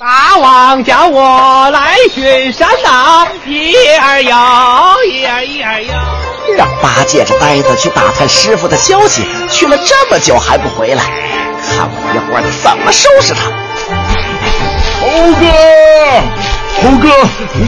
大王叫我来巡山呐，一儿摇，一二一儿摇。让八戒这呆子去打探师傅的消息，去了这么久还不回来，看我一会儿怎么收拾他！猴哥，猴哥，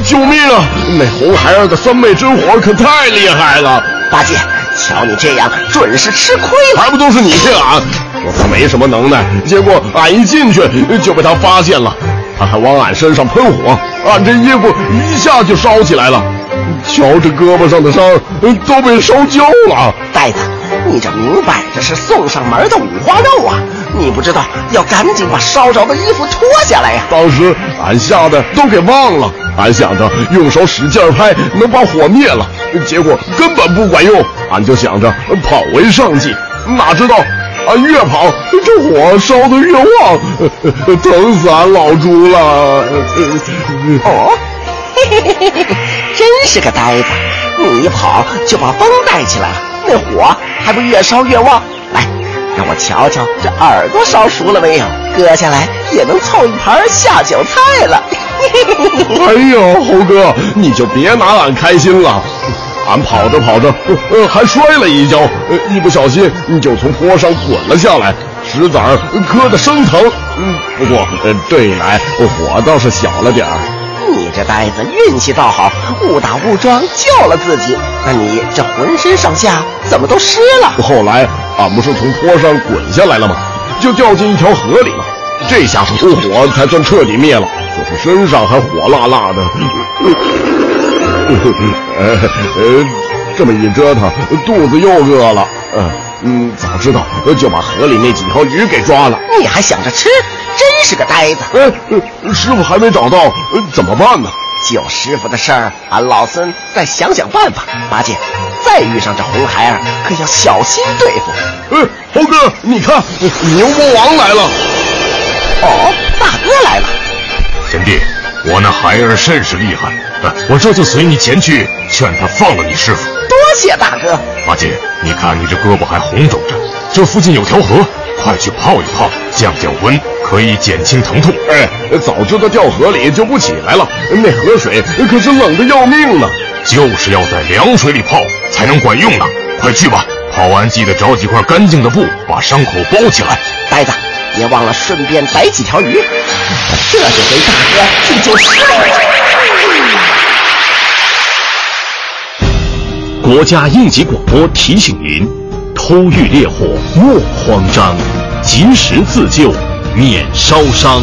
救命啊！那红孩儿的三昧真火可太厉害了！八戒，瞧你这样，准是吃亏了。还不都是你骗俺？说他没什么能耐，结果俺一进去就被他发现了。他还往俺身上喷火，俺这衣服一下就烧起来了。瞧这胳膊上的伤，都被烧焦了。呆子，你这明摆着是送上门的五花肉啊！你不知道要赶紧把烧着的衣服脱下来呀！当时俺吓得都给忘了，俺想着用手使劲拍能把火灭了，结果根本不管用。俺就想着跑为上计，哪知道。俺越跑，这火烧得越旺，疼死俺老猪了！哦，嘿嘿嘿，真是个呆子！你一跑就把风带起来了，那火还不越烧越旺？来，让我瞧瞧这耳朵烧熟了没有？割下来也能凑一盘下酒菜了。哎呦，猴哥，你就别拿俺开心了。俺跑着跑着，呃，还摔了一跤，呃，一不小心就从坡上滚了下来，石子儿磕得生疼。嗯，不过，呃，对来火倒是小了点儿。你这呆子运气倒好，误打误撞救了自己。那你这浑身上下怎么都湿了？后来俺不是从坡上滚下来了吗？就掉进一条河里了。这下火才算彻底灭了，就是身上还火辣辣的。呃呃，这么一折腾，肚子又饿了。嗯嗯，早知道就把河里那几条鱼给抓了。你还想着吃，真是个呆子。哎，师傅还没找到，怎么办呢？救师傅的事儿，俺老孙再想想办法。八戒，再遇上这红孩儿，可要小心对付。哎，猴哥，你看，牛魔王来了。哦，大哥来了。贤弟，我那孩儿甚是厉害。我这就随你前去劝他放了你师傅。多谢大哥。八戒，你看你这胳膊还红肿着，这附近有条河，快去泡一泡，降降温，可以减轻疼痛。哎，早知道掉河里就不起来了，那河水可是冷的要命呢。就是要在凉水里泡才能管用呢。快去吧，泡完记得找几块干净的布把伤口包起来。呆子，别忘了顺便逮几条鱼，这就给大哥去救师傅。国家应急广播提醒您：偷遇烈火莫慌张，及时自救免烧伤。